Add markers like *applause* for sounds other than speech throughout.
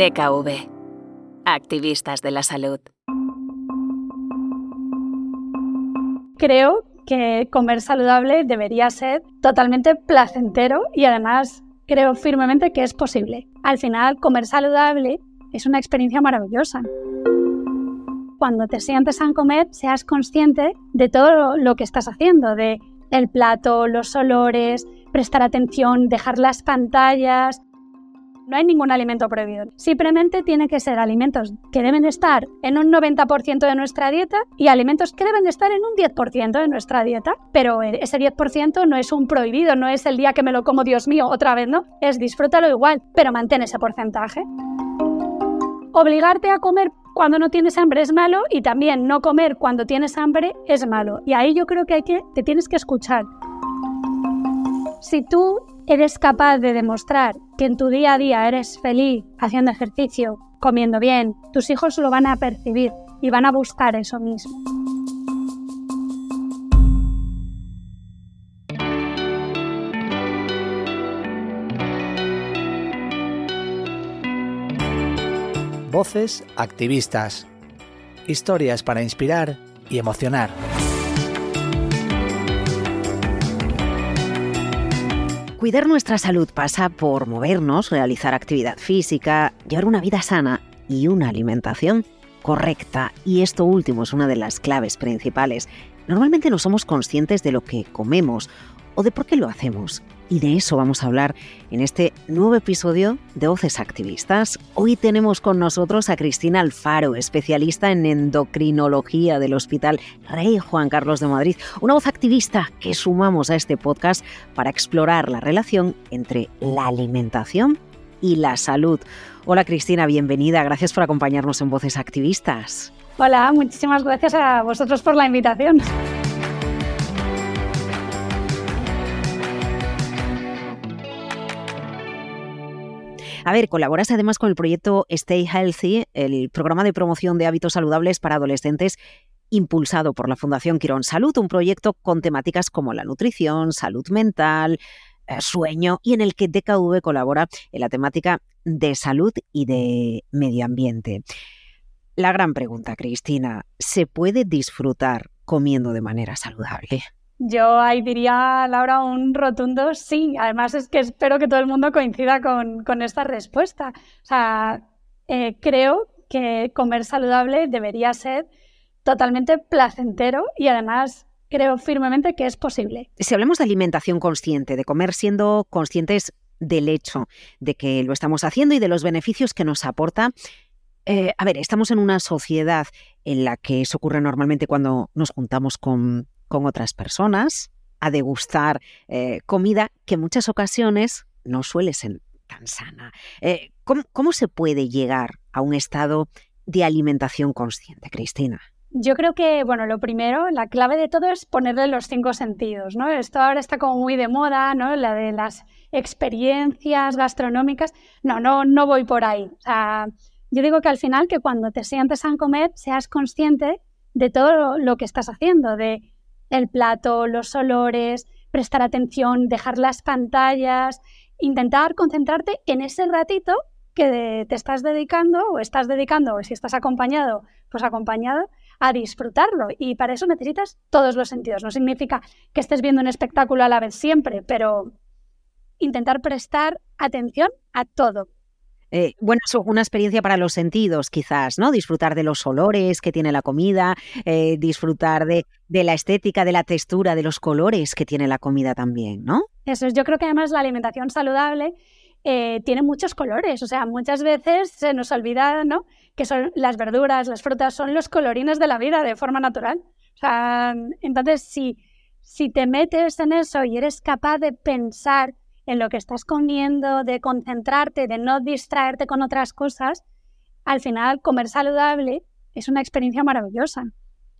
DKV. Activistas de la salud. Creo que comer saludable debería ser totalmente placentero y además creo firmemente que es posible. Al final, comer saludable es una experiencia maravillosa. Cuando te sientes a comer, seas consciente de todo lo que estás haciendo, de el plato, los olores, prestar atención, dejar las pantallas. No hay ningún alimento prohibido. Simplemente tiene que ser alimentos que deben estar en un 90% de nuestra dieta y alimentos que deben estar en un 10% de nuestra dieta. Pero ese 10% no es un prohibido, no es el día que me lo como, Dios mío, otra vez, ¿no? Es disfrútalo igual, pero mantén ese porcentaje. Obligarte a comer cuando no tienes hambre es malo y también no comer cuando tienes hambre es malo. Y ahí yo creo que, que te tienes que escuchar. Si tú eres capaz de demostrar que en tu día a día eres feliz haciendo ejercicio, comiendo bien, tus hijos lo van a percibir y van a buscar eso mismo. Voces activistas. Historias para inspirar y emocionar. Cuidar nuestra salud pasa por movernos, realizar actividad física, llevar una vida sana y una alimentación correcta. Y esto último es una de las claves principales. Normalmente no somos conscientes de lo que comemos o de por qué lo hacemos. Y de eso vamos a hablar en este nuevo episodio de Voces Activistas. Hoy tenemos con nosotros a Cristina Alfaro, especialista en endocrinología del Hospital Rey Juan Carlos de Madrid, una voz activista que sumamos a este podcast para explorar la relación entre la alimentación y la salud. Hola Cristina, bienvenida, gracias por acompañarnos en Voces Activistas. Hola, muchísimas gracias a vosotros por la invitación. A ver, colaboras además con el proyecto Stay Healthy, el programa de promoción de hábitos saludables para adolescentes impulsado por la Fundación Quirón Salud, un proyecto con temáticas como la nutrición, salud mental, eh, sueño y en el que DKV colabora en la temática de salud y de medio ambiente. La gran pregunta, Cristina, ¿se puede disfrutar comiendo de manera saludable? Yo ahí diría, Laura, un rotundo sí. Además es que espero que todo el mundo coincida con, esta respuesta. O sea, eh, creo que comer saludable debería ser totalmente placentero y además creo firmemente que es posible. Si hablamos de alimentación consciente, de comer siendo conscientes del hecho de que lo estamos haciendo y de los beneficios que nos aporta, eh, a ver, estamos en una sociedad en la que eso ocurre normalmente cuando nos juntamos con con otras personas, a degustar eh, comida que en muchas ocasiones no suele ser tan sana. Eh, ¿cómo, se puede llegar a un estado de alimentación consciente, Cristina? Yo creo que, bueno, lo primero, la clave de todo es ponerle los cinco sentidos. Esto ahora está como muy de moda, ¿no? La de las experiencias gastronómicas. No, no, no voy por ahí. Yo digo que al final que cuando te sientes a comer seas consciente de todo lo que estás haciendo, de el plato, los olores, prestar atención, dejar las pantallas, intentar concentrarte en ese ratito que te estás dedicando o estás dedicando, o si estás acompañado, pues acompañado, a disfrutarlo. Y para eso necesitas todos los sentidos. No significa que estés viendo un espectáculo a la vez siempre, pero intentar prestar atención a todo. Eh, bueno, es una experiencia para los sentidos, quizás, ¿no? Disfrutar de los olores que tiene la comida, eh, disfrutar de, la estética, de la textura, de los colores que tiene la comida también, ¿no? Eso es, yo creo que además la alimentación saludable eh, tiene muchos colores, o sea, muchas veces se nos olvida, ¿no? Que son las verduras, las frutas, son los colorines de la vida de forma natural. O sea, entonces, si, si te metes en eso y eres capaz de pensar en lo que estás comiendo, de concentrarte, de no distraerte con otras cosas, al final comer saludable es una experiencia maravillosa.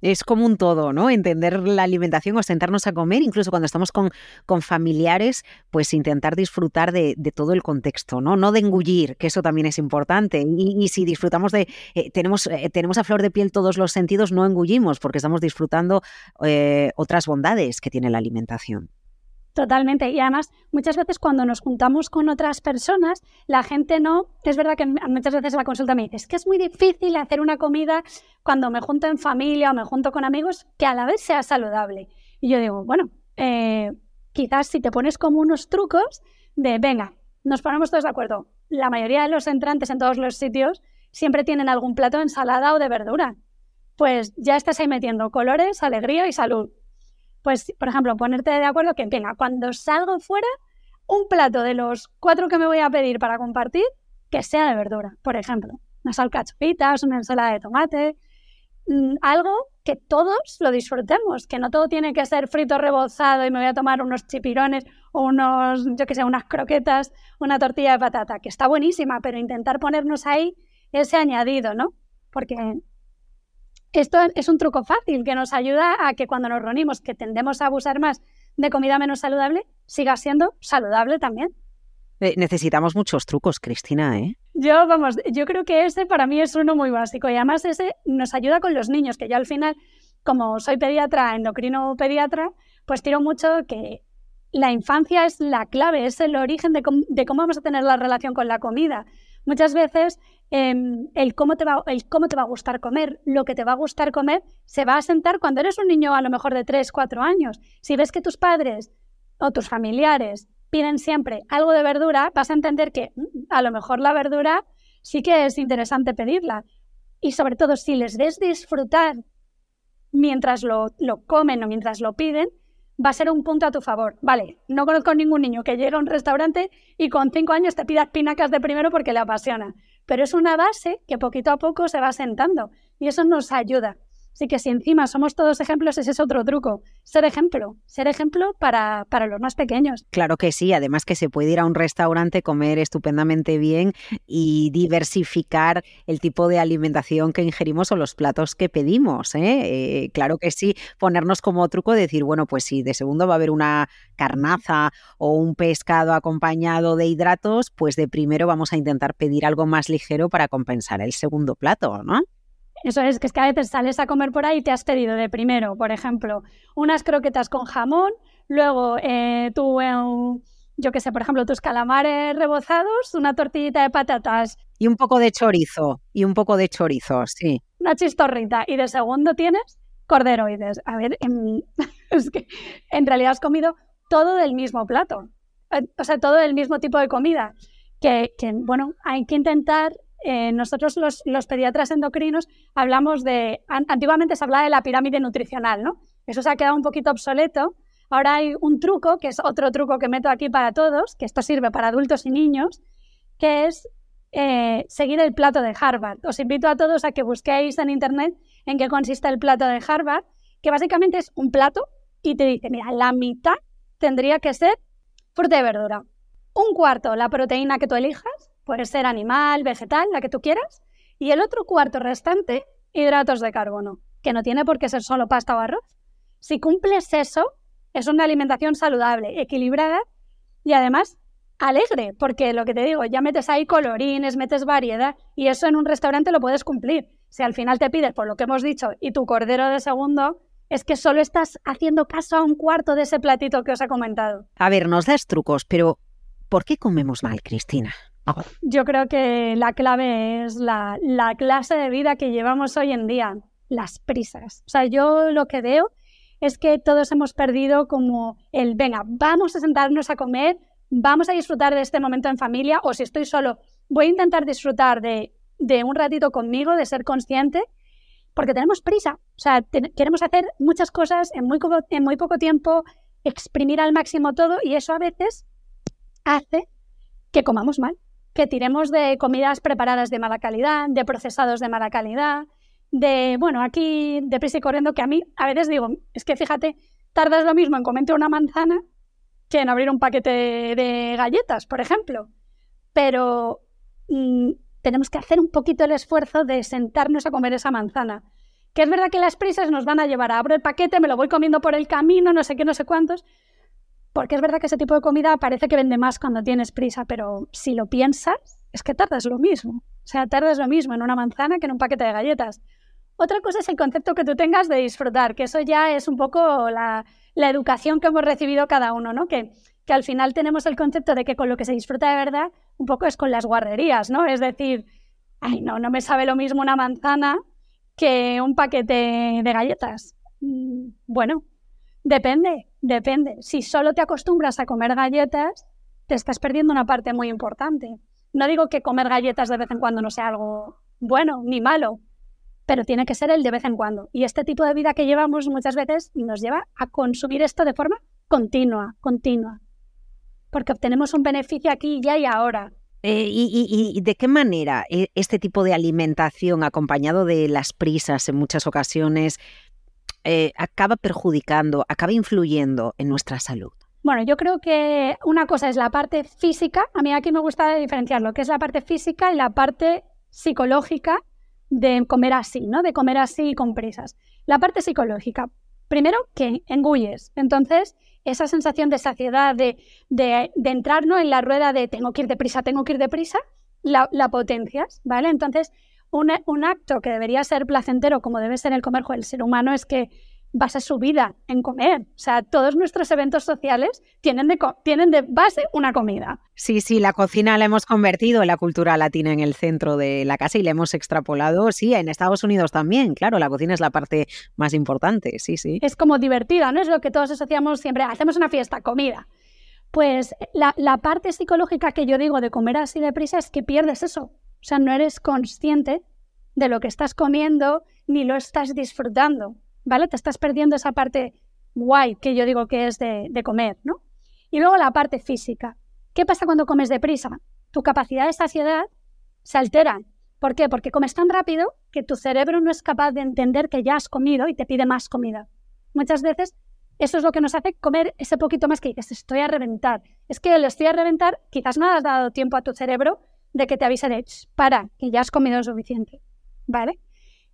Es como un todo, ¿no? Entender la alimentación o sentarnos a comer, incluso cuando estamos con, con familiares, pues intentar disfrutar de, todo el contexto, ¿no? No de engullir, que eso también es importante. Y, si disfrutamos de, eh, tenemos, eh, tenemos a flor de piel todos los sentidos, no engullimos porque estamos disfrutando eh, otras bondades que tiene la alimentación. Totalmente. Y además, muchas veces cuando nos juntamos con otras personas, la gente no. Es verdad que muchas veces la consulta me dice: es que es muy difícil hacer una comida cuando me junto en familia o me junto con amigos que a la vez sea saludable. Y yo digo: bueno, eh, quizás si te pones como unos trucos de, venga, nos ponemos todos de acuerdo. La mayoría de los entrantes en todos los sitios siempre tienen algún plato de ensalada o de verdura. Pues ya estás ahí metiendo colores, alegría y salud. Pues, por ejemplo, ponerte de acuerdo que, venga, cuando salgo fuera, un plato de los cuatro que me voy a pedir para compartir, que sea de verdura, por ejemplo. Unas alcachopitas, una ensalada de tomate, mm, algo que todos lo disfrutemos, que no todo tiene que ser frito rebozado y me voy a tomar unos chipirones o unos, yo que sé, unas croquetas, una tortilla de patata, que está buenísima, pero intentar ponernos ahí ese añadido, ¿no? Porque esto es un truco fácil que nos ayuda a que cuando nos reunimos, que tendemos a abusar más de comida menos saludable, siga siendo saludable también. Eh, necesitamos muchos trucos, Cristina, ¿eh? Yo, vamos, yo creo que ese para mí es uno muy básico y además ese nos ayuda con los niños, que yo al final, como soy pediatra, endocrino pediatra, pues tiro mucho que la infancia es la clave, es el origen de de cómo vamos a tener la relación con la comida. Muchas veces Em, el, cómo te va, el cómo te va a gustar comer, lo que te va a gustar comer, se va a sentar cuando eres un niño a lo mejor de 3, 4 años. Si ves que tus padres o tus familiares piden siempre algo de verdura, vas a entender que mm, a lo mejor la verdura sí que es interesante pedirla. Y sobre todo, si les ves disfrutar mientras lo, lo comen o mientras lo piden, va a ser un punto a tu favor. Vale, no conozco ningún niño que llegue a un restaurante y con cinco años te pida pinacas de primero porque le apasiona pero es una base que poquito a poco se va sentando y eso nos ayuda. Así que si encima somos todos ejemplos, ese es otro truco. Ser ejemplo, ser ejemplo para, para, los más pequeños. Claro que sí, además que se puede ir a un restaurante, comer estupendamente bien y diversificar el tipo de alimentación que ingerimos o los platos que pedimos. ¿eh? Eh, claro que sí, ponernos como truco decir, bueno, pues si de segundo va a haber una carnaza o un pescado acompañado de hidratos, pues de primero vamos a intentar pedir algo más ligero para compensar el segundo plato, ¿no? Eso es, que es que a veces sales a comer por ahí y te has pedido de primero, por ejemplo, unas croquetas con jamón, luego eh, tú, yo qué sé, por ejemplo, tus calamares rebozados, una tortillita de patatas. Y un poco de chorizo, y un poco de chorizo, sí. Una chistorrita, y de segundo tienes corderoides. A ver, *laughs* es que en realidad has comido todo del mismo plato, eh, o sea, todo del mismo tipo de comida. Que, que bueno, hay que intentar eh, nosotros los, pediatras endocrinos hablamos de, antiguamente se hablaba de la pirámide nutricional, ¿no? Eso se ha quedado un poquito obsoleto. Ahora hay un truco, que es otro truco que meto aquí para todos, que esto sirve para adultos y niños, que es eh, seguir el plato de Harvard. Os invito a todos a que busquéis en Internet en qué consiste el plato de Harvard, que básicamente es un plato y te dice, mira, la mitad tendría que ser fruta y verdura. Un cuarto, la proteína que tú elijas, Puede ser animal, vegetal, la que tú quieras. Y el otro cuarto restante, hidratos de carbono, que no tiene por qué ser solo pasta o arroz. Si cumples eso, es una alimentación saludable, equilibrada y además alegre, porque lo que te digo, ya metes ahí colorines, metes variedad y eso en un restaurante lo puedes cumplir. Si al final te pides por lo que hemos dicho y tu cordero de segundo, es que solo estás haciendo caso a un cuarto de ese platito que os he comentado. A ver, nos das trucos, pero ¿por qué comemos mal, Cristina? Yo creo que la clave es la, clase de vida que llevamos hoy en día, las prisas. O sea, yo lo que veo es que todos hemos perdido como el, venga, vamos a sentarnos a comer, vamos a disfrutar de este momento en familia, o si estoy solo, voy a intentar disfrutar de, un ratito conmigo, de ser consciente, porque tenemos prisa. O sea, queremos hacer muchas cosas en muy, en muy poco tiempo, exprimir al máximo todo, y eso a veces hace que comamos mal que tiremos de comidas preparadas de mala calidad, de procesados de mala calidad, de, bueno, aquí deprisa y corriendo, que a mí a veces digo, es que fíjate, tardas lo mismo en comerte una manzana que en abrir un paquete de galletas, por ejemplo. Pero mm, tenemos que hacer un poquito el esfuerzo de sentarnos a comer esa manzana. Que es verdad que las prisas nos van a llevar a abrir el paquete, me lo voy comiendo por el camino, no sé qué, no sé cuántos, porque es verdad que ese tipo de comida parece que vende más cuando tienes prisa, pero si lo piensas, es que tardas lo mismo. O sea, tardas lo mismo en una manzana que en un paquete de galletas. Otra cosa es el concepto que tú tengas de disfrutar, que eso ya es un poco la, educación que hemos recibido cada uno, ¿no? Que, que al final tenemos el concepto de que con lo que se disfruta de verdad, un poco es con las guarrerías, ¿no? Es decir, ay, no, no me sabe lo mismo una manzana que un paquete de galletas. Mm, bueno, depende, depende. Si solo te acostumbras a comer galletas, te estás perdiendo una parte muy importante. No digo que comer galletas de vez en cuando no sea algo bueno ni malo, pero tiene que ser el de vez en cuando. Y este tipo de vida que llevamos muchas veces nos lleva a consumir esto de forma continua, continua, porque obtenemos un beneficio aquí, ya y ahora. Eh, y, de qué manera eh, este tipo de alimentación, acompañado de las prisas en muchas ocasiones, eh, acaba perjudicando, acaba influyendo en nuestra salud? Bueno, yo creo que una cosa es la parte física, a mí aquí me gusta diferenciar lo que es la parte física y la parte psicológica de comer así, ¿no? De comer así con prisas. La parte psicológica, primero que engulles. Entonces, esa sensación de saciedad, de, de, entrar ¿no? en la rueda de tengo que ir deprisa, tengo que ir deprisa, la, la potencias, ¿vale? Entonces, un, un, acto que debería ser placentero, como debe ser el comer, el ser humano es que basa su vida en comer. O sea, todos nuestros eventos sociales tienen de, tienen de base una comida. Sí, sí, la cocina la hemos convertido en la cultura latina en el centro de la casa y la hemos extrapolado, sí, en Estados Unidos también, claro, la cocina es la parte más importante, sí, sí. Es como divertida, ¿no? Es lo que todos asociamos siempre, hacemos una fiesta, comida. Pues la, la parte psicológica que yo digo de comer así deprisa es que pierdes eso. O sea, no eres consciente de lo que estás comiendo ni lo estás disfrutando. ¿vale? Te estás perdiendo esa parte guay que yo digo que es de, comer, ¿no? Y luego la parte física. ¿Qué pasa cuando comes deprisa? Tu capacidad de saciedad se altera. ¿Por qué? Porque comes tan rápido que tu cerebro no es capaz de entender que ya has comido y te pide más comida. Muchas veces eso es lo que nos hace comer ese poquito más que dices, estoy a reventar. Es que el estoy a reventar, quizás no has dado tiempo a tu cerebro de que te avise de, para, que ya has comido suficiente. ¿Vale?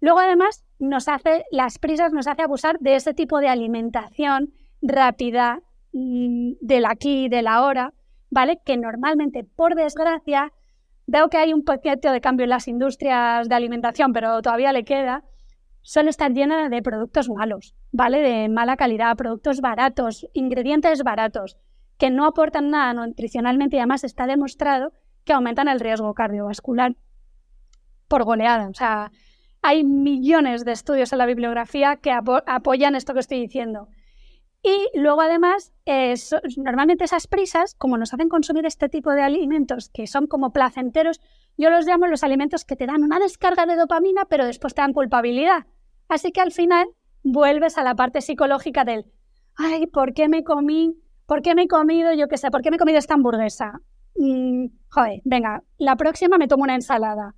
Luego, además, nos hace, las prisas nos hace abusar de ese tipo de alimentación rápida, mm, del aquí y del ahora, ¿vale? Que normalmente, por desgracia, veo que hay un poquito de cambio en las industrias de alimentación, pero todavía le queda, suele estar llena de productos malos, ¿vale? De mala calidad, productos baratos, ingredientes baratos, que no aportan nada nutricionalmente y además está demostrado que aumentan el riesgo cardiovascular por goleada. O sea, hay millones de estudios en la bibliografía que apoyan esto que estoy diciendo. Y luego además, normalmente esas prisas, como nos hacen consumir este tipo de alimentos que son como placenteros, yo los llamo los alimentos que te dan una descarga de dopamina, pero después te dan culpabilidad. Así que al final vuelves a la parte psicológica del, ay, ¿por qué me comí? ¿Por qué me he comido, yo qué sé, por qué me he comido esta hamburguesa? Mm, joder, venga, la próxima me tomo una ensalada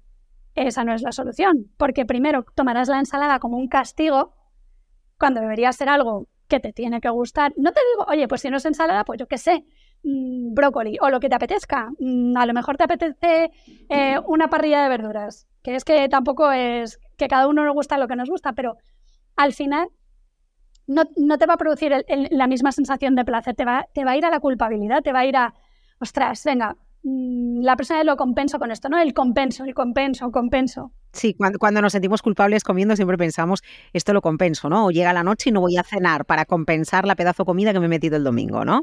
esa no es la solución, porque primero tomarás la ensalada como un castigo cuando debería ser algo que te tiene que gustar. No te digo, oye, pues si no es ensalada, pues yo qué sé, mm, brócoli o lo que te apetezca. Mm, a lo mejor te apetece eh, una parrilla de verduras, que es que tampoco es que cada uno nos gusta lo que nos gusta, pero al final no, te va a producir la misma sensación de placer, te va, te va a ir a la culpabilidad, te va a ir a, ostras, venga, Mm, la persona lo compenso con esto, ¿no? El compenso, el compenso, compenso. Sí, cuando, cuando, nos sentimos culpables comiendo siempre pensamos, esto lo compenso, ¿no? O llega la noche y no voy a cenar para compensar la pedazo de comida que me he metido el domingo, ¿no?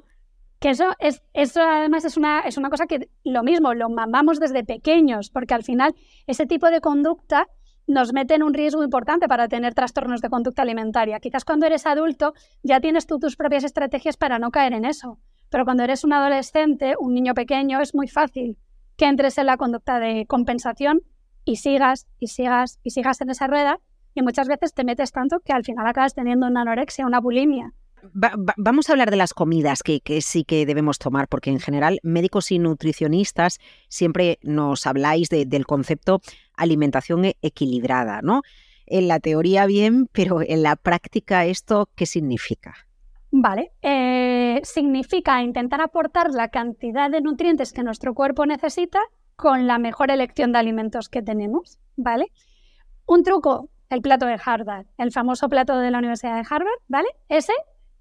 Que eso, es, eso además es una, es una cosa que lo mismo, lo mamamos desde pequeños, porque al final ese tipo de conducta nos mete en un riesgo importante para tener trastornos de conducta alimentaria. Quizás cuando eres adulto ya tienes tú tus propias estrategias para no caer en eso. Pero cuando eres un adolescente, un niño pequeño, es muy fácil que entres en la conducta de compensación y sigas y sigas y sigas en esa rueda y muchas veces te metes tanto que al final acabas teniendo una anorexia, una bulimia. vamos a hablar de las comidas que, sí que debemos tomar, porque en general médicos y nutricionistas siempre nos habláis del concepto alimentación e-, equilibrada, ¿no? En la teoría bien, pero en la práctica esto, ¿qué significa? Vale, eh, significa intentar aportar la cantidad de nutrientes que nuestro cuerpo necesita con la mejor elección de alimentos que tenemos, ¿vale? Un truco, el plato de Harvard, el famoso plato de la Universidad de Harvard, ¿vale? Ese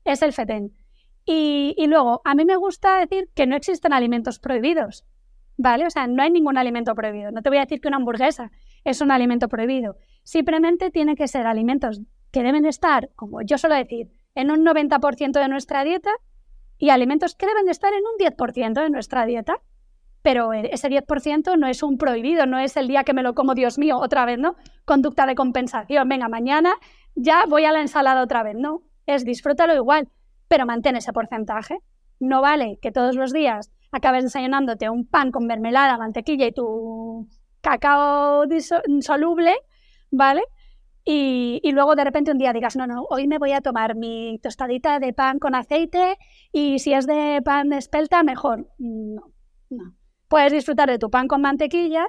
es el FETEN. Y, y luego, a mí me gusta decir que no existen alimentos prohibidos, ¿vale? O sea, no hay ningún alimento prohibido. No te voy a decir que una hamburguesa es un alimento prohibido, Simplemente tiene que ser alimentos que deben estar, como yo suelo decir, en un 90% de nuestra dieta y alimentos que deben estar en un 10% de nuestra dieta. Pero ese 10% no es un prohibido, no es el día que me lo como, Dios mío, otra vez, ¿no? Conducta de compensación, venga, mañana ya voy a la ensalada otra vez, no. Es disfrútalo igual, pero mantén ese porcentaje. No vale que todos los días acabes desayunándote un pan con mermelada, mantequilla y tu cacao soluble, ¿vale? Y, luego de repente un día digas, no, no, hoy me voy a tomar mi tostadita de pan con aceite y si es de pan de espelta, mejor. No, no. Puedes disfrutar de tu pan con mantequilla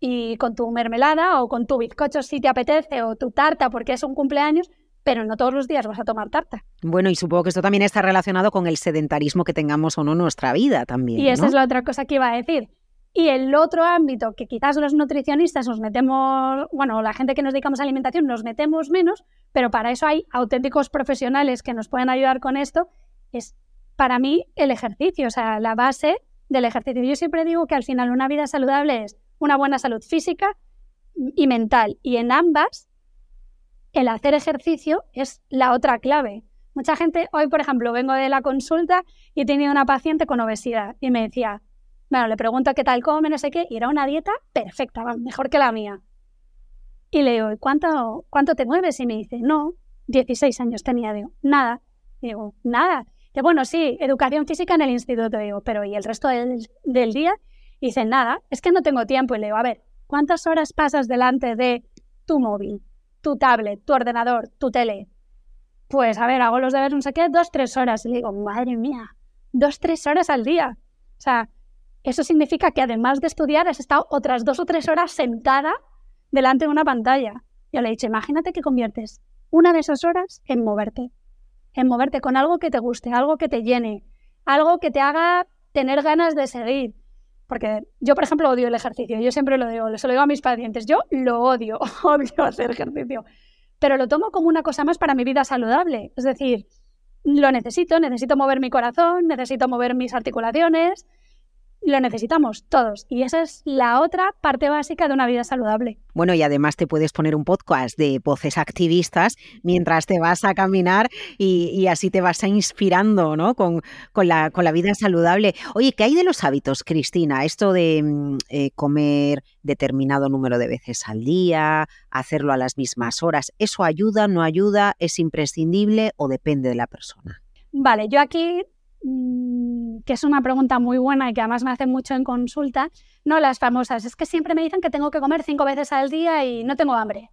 y con tu mermelada o con tu bizcocho si te apetece o tu tarta porque es un cumpleaños, pero no todos los días vas a tomar tarta. Bueno, y supongo que esto también está relacionado con el sedentarismo que tengamos o no en nuestra vida también. Y esa es la otra cosa que iba a decir. Y el otro ámbito que quizás los nutricionistas nos metemos, bueno, la gente que nos dedicamos a alimentación nos metemos menos, pero para eso hay auténticos profesionales que nos pueden ayudar con esto, es para mí el ejercicio, o sea, la base del ejercicio. Yo siempre digo que al final una vida saludable es una buena salud física y mental, y en ambas el hacer ejercicio es la otra clave. Mucha gente, hoy por ejemplo, vengo de la consulta y he tenido una paciente con obesidad y me decía, bueno, le pregunto qué tal come, no sé qué, y era una dieta perfecta, mejor que la mía. Y le digo, ¿cuánto, cuánto te mueves? Y me dice, no, 16 años tenía. Digo, nada. Digo, nada. Digo, bueno, sí, educación física en el instituto. Digo, pero ¿y el resto del, del día? Y dice, nada, es que no tengo tiempo. Y le digo, a ver, ¿cuántas horas pasas delante de tu móvil, tu tablet, tu ordenador, tu tele? Pues, a ver, hago los deberes, no sé qué, dos, tres horas. Y le digo, madre mía, dos, tres horas al día. O sea, eso significa que además de estudiar has estado otras dos o tres horas sentada delante de una pantalla. Yo le he dicho, imagínate que conviertes una de esas horas en moverte, en moverte con algo que te guste, algo que te llene, algo que te haga tener ganas de seguir. Porque yo, por ejemplo, odio el ejercicio. Yo siempre lo digo, se lo digo a mis pacientes. Yo lo odio, *laughs* odio hacer ejercicio. Pero lo tomo como una cosa más para mi vida saludable. Es decir, lo necesito, necesito mover mi corazón, necesito mover mis articulaciones, lo necesitamos todos. Y esa es la otra parte básica de una vida saludable. Bueno, y además te puedes poner un podcast de voces activistas mientras te vas a caminar y, así te vas a inspirando ¿no? con, con, la, con la vida saludable. Oye, ¿qué hay de los hábitos, Cristina? Esto de mm, eh, comer determinado número de veces al día, hacerlo a las mismas horas, ¿eso ayuda, no ayuda, es imprescindible o depende de la persona? Vale, yo aquí que es una pregunta muy buena y que además me hacen mucho en consulta, no las famosas, es que siempre me dicen que tengo que comer cinco veces al día y no tengo hambre.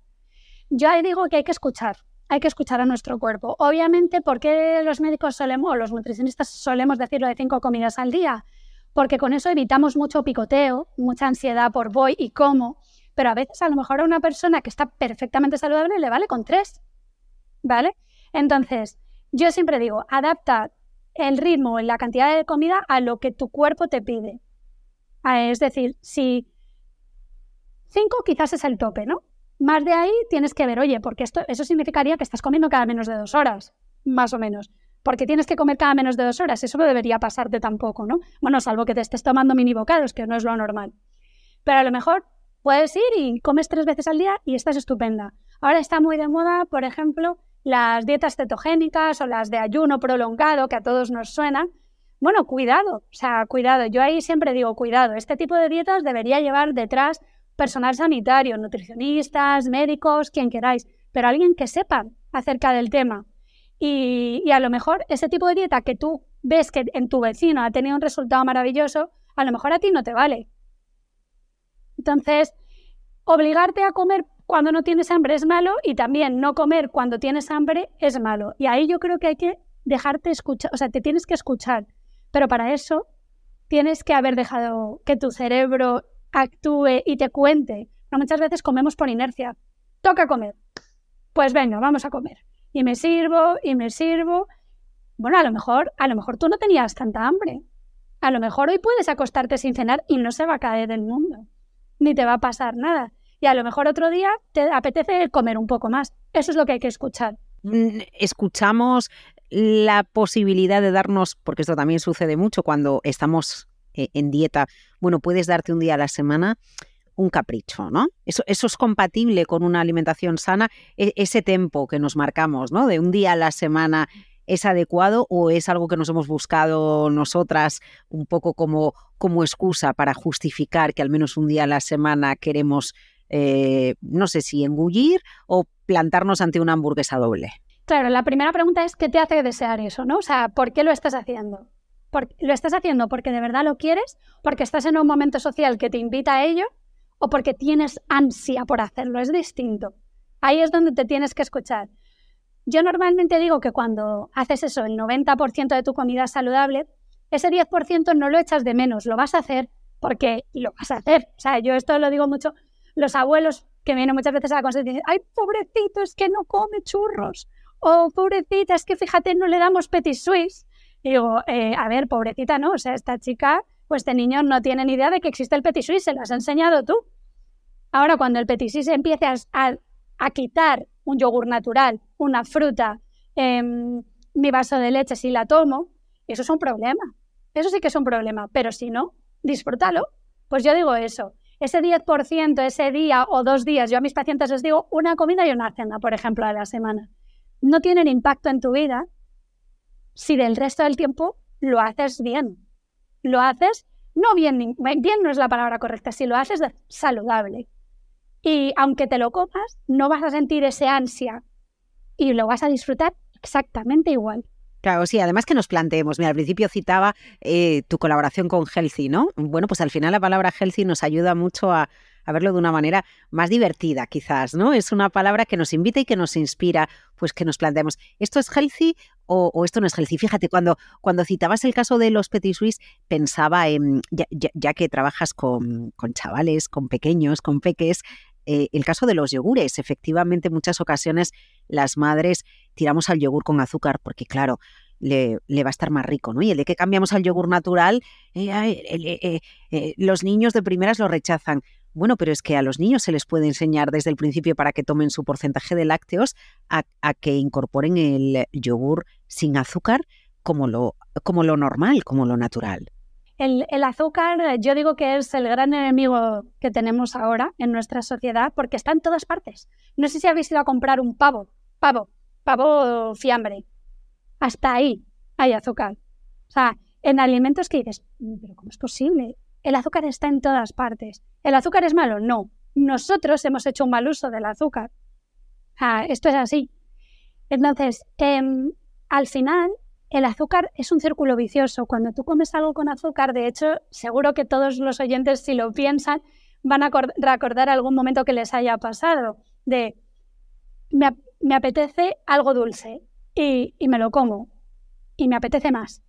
Yo ahí digo que hay que escuchar, hay que escuchar a nuestro cuerpo. Obviamente, ¿por qué los médicos solemos, o los nutricionistas solemos decirlo de cinco comidas al día? Porque con eso evitamos mucho picoteo, mucha ansiedad por voy y cómo, pero a veces a lo mejor a una persona que está perfectamente saludable le vale con tres, ¿vale? Entonces, yo siempre digo, adapta el ritmo y la cantidad de comida a lo que tu cuerpo te pide. Ah, es decir, si 5 quizás es el tope, ¿no? Más de ahí tienes que ver, oye, porque esto, eso significaría que estás comiendo cada menos de dos horas, más o menos. Porque tienes que comer cada menos de dos horas, eso no debería pasarte tampoco, ¿no? Bueno, salvo que te estés tomando mini bocados, que no es lo normal. Pero a lo mejor puedes ir y comes tres veces al día y estás estupenda. Ahora está muy de moda, por ejemplo, las dietas cetogénicas o las de ayuno prolongado, que a todos nos suenan, bueno, cuidado, o sea, cuidado. Yo ahí siempre digo, cuidado, este tipo de dietas debería llevar detrás personal sanitario, nutricionistas, médicos, quien queráis, pero alguien que sepa acerca del tema. Y, a lo mejor ese tipo de dieta que tú ves que en tu vecino ha tenido un resultado maravilloso, a lo mejor a ti no te vale. Entonces, obligarte a comer cuando no tienes hambre es malo y también no comer cuando tienes hambre es malo. Y ahí yo creo que hay que dejarte escuchar, o sea, te tienes que escuchar, pero para eso tienes que haber dejado que tu cerebro actúe y te cuente. muchas veces comemos por inercia. Toca comer. Pues venga, vamos a comer. Y me sirvo y me sirvo. Bueno, a lo mejor, a lo mejor tú no tenías tanta hambre. A lo mejor hoy puedes acostarte sin cenar y no se va a caer el mundo. Ni te va a pasar nada y a lo mejor otro día te apetece comer un poco más. Eso es lo que hay que escuchar. Mm, escuchamos la posibilidad de darnos, porque esto también sucede mucho cuando estamos eh, en dieta, bueno, puedes darte un día a la semana un capricho, ¿no? Eso, eso es compatible con una alimentación sana, e, ese tiempo que nos marcamos, ¿no? De un día a la semana es adecuado o es algo que nos hemos buscado nosotras un poco como, como excusa para justificar que al menos un día a la semana queremos, eh, no sé si engullir o plantarnos ante una hamburguesa doble? Claro, la primera pregunta es ¿qué te hace desear eso? ¿no? O sea, ¿por qué lo estás haciendo? ¿Lo estás haciendo porque de verdad lo quieres? ¿Porque estás en un momento social que te invita a ello? ¿O porque tienes ansia por hacerlo? Es distinto. Ahí es donde te tienes que escuchar. Yo normalmente digo que cuando haces eso, el 90% de tu comida saludable, ese 10% no lo echas de menos, lo vas a hacer porque lo vas a hacer. O sea, yo esto lo digo mucho, los abuelos que vienen muchas veces a la consulta y dicen, ay, pobrecito, es que no come churros. O pobrecita, es que fíjate, no le damos petit suisse. Y digo, eh, a ver, pobrecita, ¿no? O sea, esta chica, pues este niño no tiene ni idea de que existe el petit suisse, se lo has enseñado tú. Ahora, cuando el petit suisse empiece a, a quitar un yogur natural, una fruta, em, mi vaso de leche si la tomo, eso es un problema. Eso sí que es un problema, pero si no, disfrútalo. Pues yo digo eso. Ese 10%, ese día o dos días, yo a mis pacientes les digo una comida y una cena, por ejemplo, a la semana. No tienen impacto en tu vida si del resto del tiempo lo haces bien. Lo haces, no bien, bien no es la palabra correcta, si lo haces saludable. Y aunque te lo comas, no vas a sentir ese ansia y lo vas a disfrutar exactamente igual. Claro, sí, además que nos planteemos, mira, al principio citaba eh, tu colaboración con Healthy, ¿no? Bueno, pues al final la palabra Healthy nos ayuda mucho a, verlo de una manera más divertida, quizás, ¿no? Es una palabra que nos invita y que nos inspira, pues que nos planteemos, ¿esto es healthy o, esto no es healthy? Fíjate, cuando, cuando citabas el caso de los Petit Suisse, pensaba en, ya, que trabajas con, con, chavales, con pequeños, con peques, eh, el caso de los yogures. Efectivamente, en muchas ocasiones las madres tiramos al yogur con azúcar porque, claro, le, va a estar más rico, ¿no? Y el de que cambiamos al yogur natural, eh, eh, los niños de primeras lo rechazan. Bueno, pero es que a los niños se les puede enseñar desde el principio para que tomen su porcentaje de lácteos a, que incorporen el yogur sin azúcar como lo, como lo normal, como lo natural. El, azúcar, eh, yo digo que es el gran enemigo que tenemos ahora en nuestra sociedad porque está en todas partes. No sé si habéis ido a comprar un pavo, pavo, pavo fiambre. Hasta ahí hay azúcar. O sea, en alimentos que dices, mm, pero ¿cómo es posible? El azúcar está en todas partes. ¿El azúcar es malo? No. Nosotros hemos hecho un mal uso del azúcar. esto es así. Entonces, em, al final, el azúcar es un círculo vicioso. Cuando tú comes algo con azúcar, de hecho, seguro que todos los oyentes, si lo piensan, van a recordar algún momento que les haya pasado de apetece algo dulce y, y me lo como y me apetece más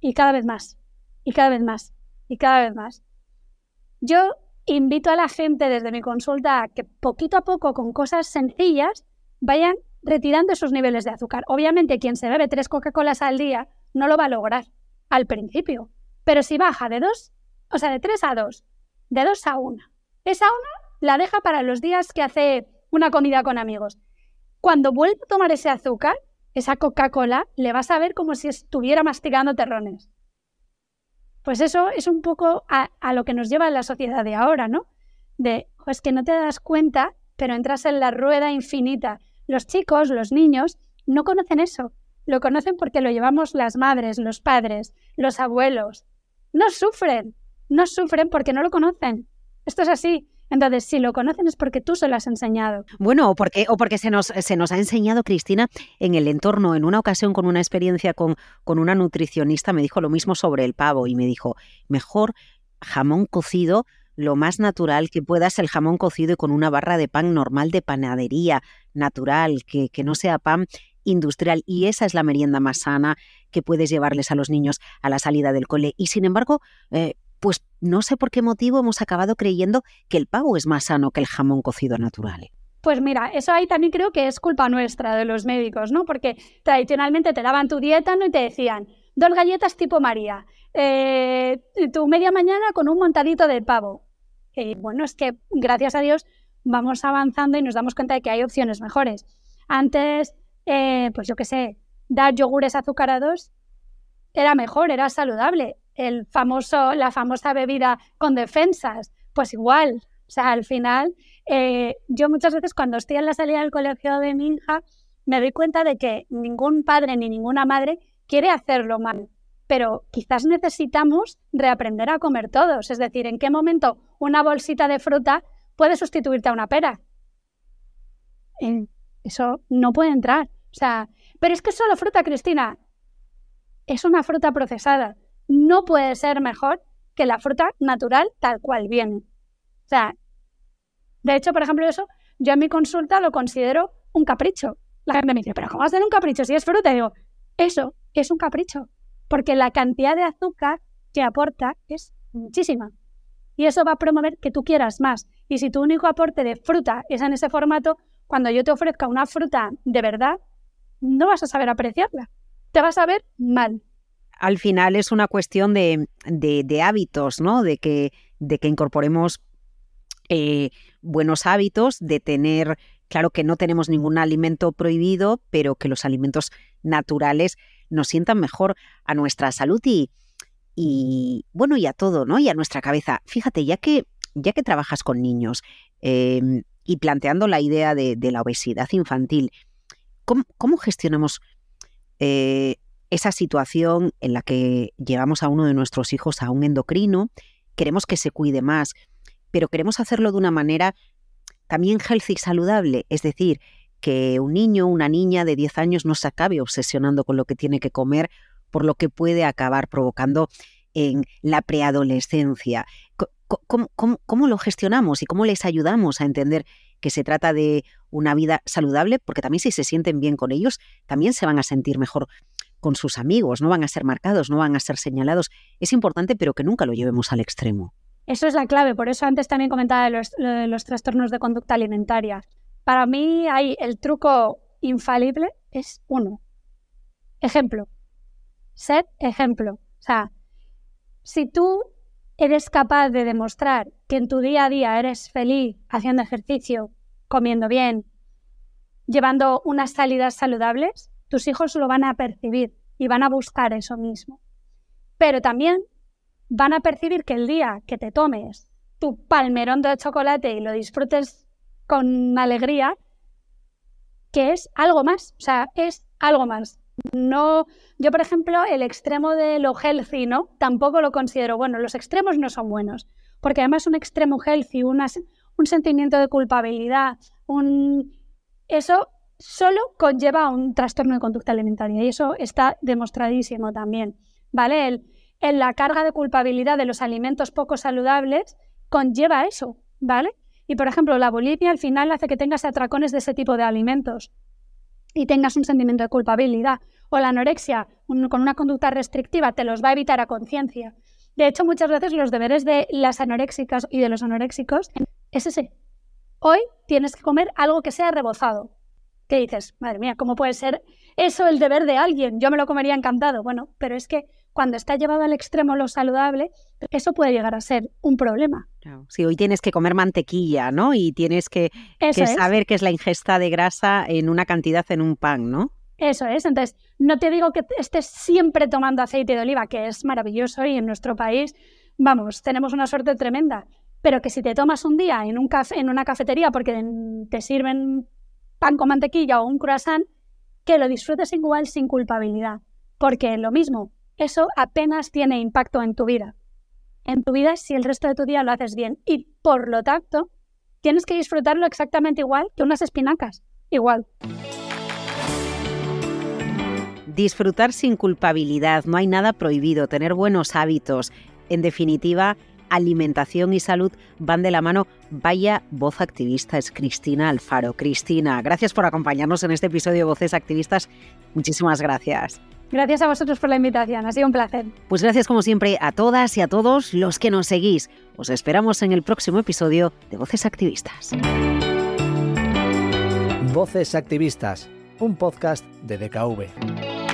y cada vez más y cada vez más y cada vez más. Yo invito a la gente desde mi consulta a que poquito a poco, con cosas sencillas, vayan retirando esos niveles de azúcar. Obviamente, quien se bebe tres Coca-Colas al día no lo va a lograr al principio, pero si baja de dos, o sea, de tres a dos, de dos a una, esa una la deja para los días que hace una comida con amigos. Cuando vuelve a tomar ese azúcar, esa Coca-Cola, le vas a ver como si estuviera masticando terrones. Pues eso es un poco a, a lo que nos lleva la sociedad de ahora, ¿no? De, pues que no te das cuenta, pero entras en la rueda infinita los chicos, los niños, no conocen eso. Lo conocen porque lo llevamos las madres, los padres, los abuelos. No sufren, no sufren porque no lo conocen. Esto es así. Entonces, si lo conocen es porque tú se lo has enseñado. Bueno, o porque, o porque se, nos, se nos ha enseñado, Cristina, en el entorno. En una ocasión, con una experiencia con, con una nutricionista, me dijo lo mismo sobre el pavo y me dijo, mejor jamón cocido lo más natural que puedas el jamón cocido y con una barra de pan normal de panadería, natural, que, que no sea pan industrial. Y esa es la merienda más sana que puedes llevarles a los niños a la salida del cole. Y sin embargo, eh, pues no sé por qué motivo hemos acabado creyendo que el pavo es más sano que el jamón cocido natural. Pues mira, eso ahí también creo que es culpa nuestra de los médicos, ¿no? Porque tradicionalmente te daban tu dieta ¿no? y te decían dos galletas tipo María, eh, tu media mañana con un montadito de pavo. Y bueno, es que gracias a Dios vamos avanzando y nos damos cuenta de que hay opciones mejores. Antes, eh, pues yo qué sé, dar yogures azucarados era mejor, era saludable. El famoso, la famosa bebida con defensas, pues igual, O sea, al final, eh, yo muchas veces cuando estoy en la salida del colegio de mi hija, me doy cuenta de que ningún padre ni ninguna madre quiere hacerlo mal, pero quizás necesitamos reaprender a comer todos. Es decir, ¿en qué momento una bolsita de fruta puede sustituirte a una pera? eso no puede entrar. O sea, pero es que solo fruta, Cristina. Es una fruta procesada. No puede ser mejor que la fruta natural tal cual viene. O sea, de hecho, por ejemplo, eso yo en mi consulta lo considero un capricho. La gente me dice, pero ¿cómo tener un capricho si es fruta? Y digo, eso es un capricho, porque la cantidad de azúcar que aporta es muchísima. Y eso va a promover que tú quieras más. Y si tu único aporte de fruta es en ese formato, cuando yo te ofrezca una fruta de verdad, no vas a saber apreciarla. Te vas a ver mal. Al final es una cuestión de, hábitos, ¿no? De que, de que incorporemos eh, buenos hábitos, de tener, claro que no tenemos ningún alimento prohibido, pero que los alimentos naturales nos sientan mejor a nuestra salud y, bueno, y a todo, ¿no? Y a nuestra cabeza. Fíjate, ya que, ya que trabajas con niños, em, y planteando la idea de, la obesidad infantil, ¿cómo, gestionamos eh, esa situación en la que llevamos a uno de nuestros hijos a un endocrino, queremos que se cuide más, pero queremos hacerlo de una manera también healthy y saludable, es decir, que un niño, una niña de 10 años no se acabe obsesionando con lo que tiene que comer, por lo que puede acabar provocando en la preadolescencia. ¿Cómo, lo gestionamos y cómo les ayudamos a entender que se trata de una vida saludable? Porque también si se sienten bien con ellos, también se van a sentir mejor con sus amigos, no van a ser marcados, no van a ser señalados. Es importante, pero que nunca lo llevemos al extremo. Eso es la clave, por eso antes también comentaba de los, trastornos de conducta alimentaria. Para mí hay el truco infalible es uno. Ejemplo. Ser ejemplo. O sea, si tú eres capaz de demostrar que en tu día a día eres feliz haciendo ejercicio, comiendo bien, llevando unas salidas saludables, tus hijos lo van a percibir y van a buscar eso mismo. Pero también van a percibir que el día que te tomes tu palmerón de chocolate y lo disfrutes con alegría, que es algo más, o sea, es algo más. No, yo por ejemplo, el extremo de lo healthy, ¿no? Tampoco lo considero bueno. Los extremos no son buenos, porque además un extremo healthy, un sentimiento de culpabilidad, un eso solo conlleva un trastorno de conducta alimentaria y eso está demostradísimo también, ¿vale? en la carga de culpabilidad de los alimentos poco saludables conlleva eso, ¿vale? Y por ejemplo, la bulimia al final hace que tengas atracones de ese tipo de alimentos y tengas un sentimiento de culpabilidad. O la anorexia, con una conducta restrictiva, te los va a evitar a conciencia. De hecho, muchas veces los deberes de las anoréxicas y de los anoréxicos es ese. Hoy tienes que comer algo que sea rebozado. ¿Qué dices? Madre mía, ¿cómo puede ser eso el deber de alguien? Yo me lo comería encantado. Bueno, pero es que cuando está llevado al extremo lo saludable, eso puede llegar a ser un problema. Si hoy tienes que comer mantequilla, ¿no? Y tienes que, saber qué es la ingesta de grasa en una cantidad en un pan, ¿no? Eso es. Entonces, no te digo que estés siempre tomando aceite de oliva, que es maravilloso y en nuestro país, vamos, tenemos una suerte tremenda. Pero que si te tomas un día en, un en una cafetería porque te sirven pan con mantequilla o un croissant, que lo disfrutes igual sin culpabilidad. Porque lo mismo, eso apenas tiene impacto en tu vida. En tu vida si el resto de tu día lo haces bien. Y por lo tanto, tienes que disfrutarlo exactamente igual que unas espinacas. Igual. Disfrutar sin culpabilidad, no hay nada prohibido, tener buenos hábitos. En definitiva, alimentación y salud van de la mano. Vaya voz activista es Cristina Alfaro. Cristina, gracias por acompañarnos en este episodio de Voces Activistas. Muchísimas gracias. Gracias a vosotros por la invitación, ha sido un placer. Pues gracias como siempre a todas y a todos los que nos seguís. Os esperamos en el próximo episodio de Voces Activistas. Voces Activistas, un podcast de DKV.